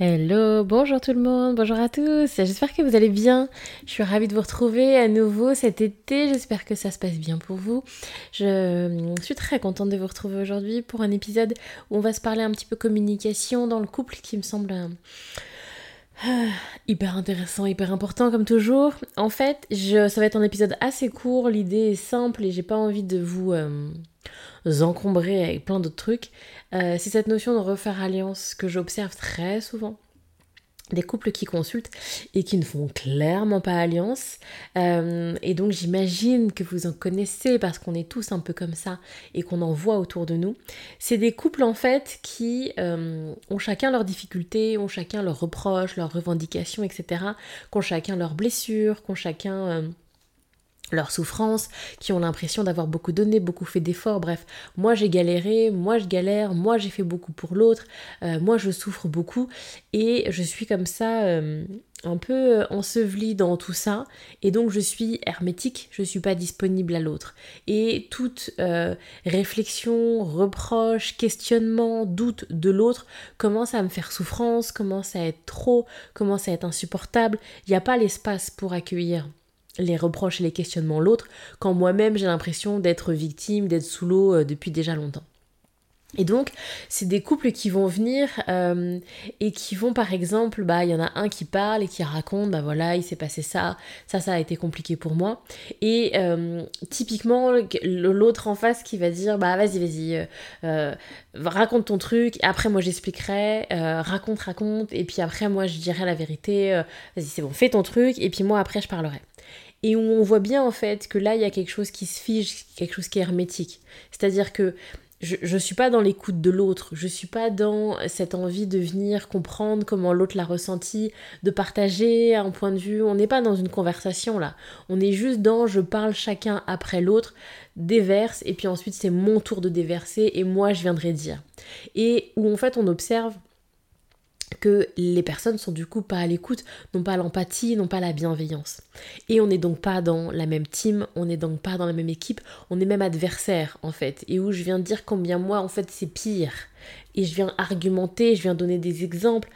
Hello, bonjour tout le monde, bonjour à tous, j'espère que vous allez bien. Je suis ravie de vous retrouver à nouveau cet été, j'espère que ça se passe bien pour vous. Je suis très contente de vous retrouver aujourd'hui pour un épisode où on va se parler un petit peu communication dans le couple qui me semble hyper intéressant, hyper important comme toujours. En fait, je, ça va être un épisode assez court, l'idée est simple et j'ai pas envie de vous... Euh, encombrer avec plein d'autres trucs. Euh, c'est cette notion de refaire alliance que j'observe très souvent des couples qui consultent et qui ne font clairement pas alliance. Euh, et donc j'imagine que vous en connaissez parce qu'on est tous un peu comme ça et qu'on en voit autour de nous. C'est des couples en fait qui euh, ont chacun leurs difficultés, ont chacun leurs reproches, leurs revendications, etc. Qui ont chacun leurs blessures, qui ont chacun leurs souffrances, qui ont l'impression d'avoir beaucoup donné, beaucoup fait d'efforts. Bref, moi j'ai galéré, moi je galère, moi j'ai fait beaucoup pour l'autre, euh, moi je souffre beaucoup et je suis comme ça euh, un peu ensevelie dans tout ça et donc je suis hermétique, je suis pas disponible à l'autre. Et toute euh, réflexion, reproche, questionnement, doute de l'autre commence à me faire souffrance, commence à être trop, commence à être insupportable. Il n'y a pas l'espace pour accueillir les reproches et les questionnements l'autre, quand moi-même j'ai l'impression d'être victime, d'être sous l'eau euh, depuis déjà longtemps. Et donc, c'est des couples qui vont venir euh, et qui vont, par exemple, bah, il y en a un qui parle et qui raconte, bah voilà, il s'est passé ça, ça, ça a été compliqué pour moi. Et euh, typiquement, l'autre en face qui va dire, bah vas-y, vas-y, raconte ton truc, après moi j'expliquerai, raconte, raconte, et puis après moi je dirai la vérité, vas-y, c'est bon, fais ton truc, et puis moi après je parlerai et où on voit bien en fait que là il y a quelque chose qui se fige, quelque chose qui est hermétique. C'est-à-dire que je ne suis pas dans l'écoute de l'autre, je suis pas dans cette envie de venir comprendre comment l'autre l'a ressenti, de partager un point de vue, on n'est pas dans une conversation là, on est juste dans je parle chacun après l'autre, déverse et puis ensuite c'est mon tour de déverser et moi je viendrai dire. Et où en fait on observe que les personnes sont du coup pas à l'écoute, n'ont pas l'empathie, n'ont pas la bienveillance. Et on n'est donc pas dans la même team, on n'est donc pas dans la même équipe, on est même adversaire en fait. Et où je viens dire combien moi en fait c'est pire. Et je viens argumenter, je viens donner des exemples,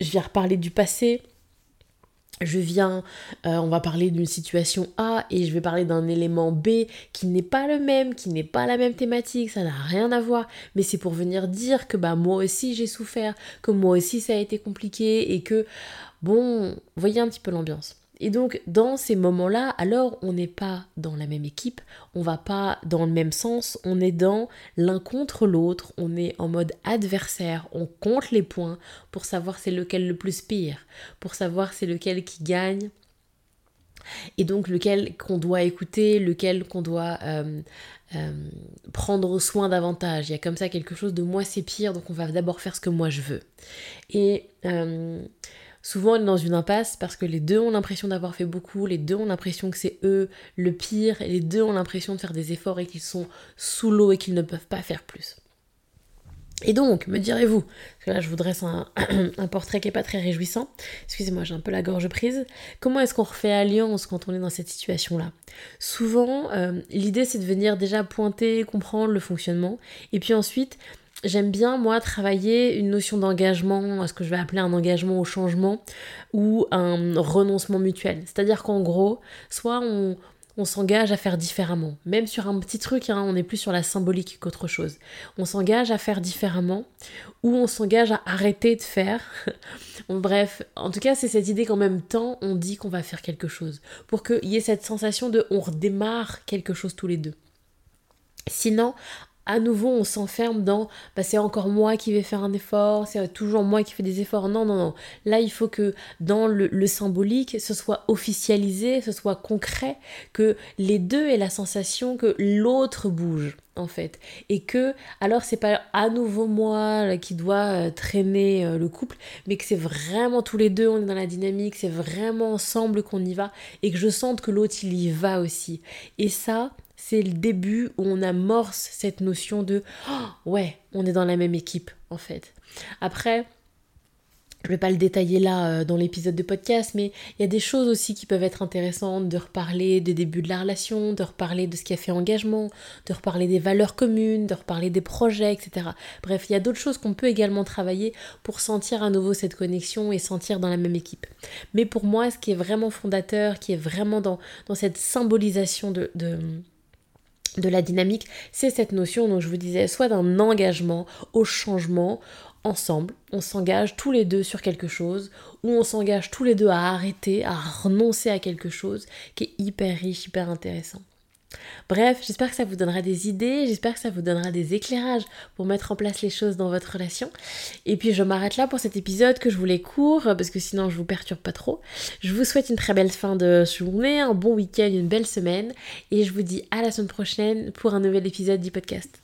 je viens reparler du passé, je viens, euh, on va parler d'une situation A et je vais parler d'un élément B qui n'est pas le même, qui n'est pas la même thématique, ça n'a rien à voir, mais c'est pour venir dire que bah moi aussi j'ai souffert, que moi aussi ça a été compliqué et que bon, voyez un petit peu l'ambiance. Et donc dans ces moments-là, alors on n'est pas dans la même équipe, on va pas dans le même sens, on est dans l'un contre l'autre, on est en mode adversaire, on compte les points pour savoir c'est lequel le plus pire, pour savoir c'est lequel qui gagne. Et donc lequel qu'on doit écouter, lequel qu'on doit euh, euh, prendre soin davantage. Il y a comme ça quelque chose de moi c'est pire, donc on va d'abord faire ce que moi je veux. Et euh, souvent on est dans une impasse parce que les deux ont l'impression d'avoir fait beaucoup, les deux ont l'impression que c'est eux le pire, et les deux ont l'impression de faire des efforts et qu'ils sont sous l'eau et qu'ils ne peuvent pas faire plus. Et donc, me direz-vous, parce que là je vous dresse un, portrait qui n'est pas très réjouissant, excusez-moi j'ai un peu la gorge prise, comment est-ce qu'on refait alliance quand on est dans cette situation-là? Souvent, euh, l'idée c'est de venir déjà pointer, comprendre le fonctionnement, et puis ensuite J'aime bien, moi, travailler une notion d'engagement, ce que je vais appeler un engagement au changement ou un renoncement mutuel. C'est-à-dire qu'en gros, soit on, s'engage à faire différemment. Même sur un petit truc, hein, on est plus sur la symbolique qu'autre chose. On s'engage à faire différemment ou on s'engage à arrêter de faire. Bref, en tout cas, c'est cette idée qu'en même temps, on dit qu'on va faire quelque chose. Pour qu'il y ait cette sensation de on redémarre quelque chose tous les deux. Sinon, à nouveau on s'enferme dans bah, c'est encore moi qui vais faire un effort, c'est toujours moi qui fais des efforts. Non, non, non. Là, il faut que dans le, symbolique, ce soit officialisé, ce soit concret, que les deux aient la sensation que l'autre bouge en fait et que alors c'est pas à nouveau moi qui doit euh, traîner euh, le couple mais que c'est vraiment tous les deux on est dans la dynamique c'est vraiment ensemble qu'on y va et que je sente que l'autre il y va aussi et ça c'est le début où on amorce cette notion de oh, ouais on est dans la même équipe en fait après je vais pas le détailler là euh, dans l'épisode de podcast, mais il y a des choses aussi qui peuvent être intéressantes, de reparler des débuts de la relation, de reparler de ce qui a fait engagement, de reparler des valeurs communes, de reparler des projets, etc. Bref, il y a d'autres choses qu'on peut également travailler pour sentir à nouveau cette connexion et sentir dans la même équipe. Mais pour moi, ce qui est vraiment fondateur, qui est vraiment dans, dans cette symbolisation de, de de la dynamique, c'est cette notion, dont je vous disais, soit d'un engagement au changement, ensemble, on s'engage tous les deux sur quelque chose, ou on s'engage tous les deux à arrêter, à renoncer à quelque chose qui est hyper riche, hyper intéressant. Bref, j'espère que ça vous donnera des idées, j'espère que ça vous donnera des éclairages pour mettre en place les choses dans votre relation. Et puis je m'arrête là pour cet épisode que je voulais court parce que sinon je vous perturbe pas trop. Je vous souhaite une très belle fin de journée, un bon week-end, une belle semaine et je vous dis à la semaine prochaine pour un nouvel épisode du podcast.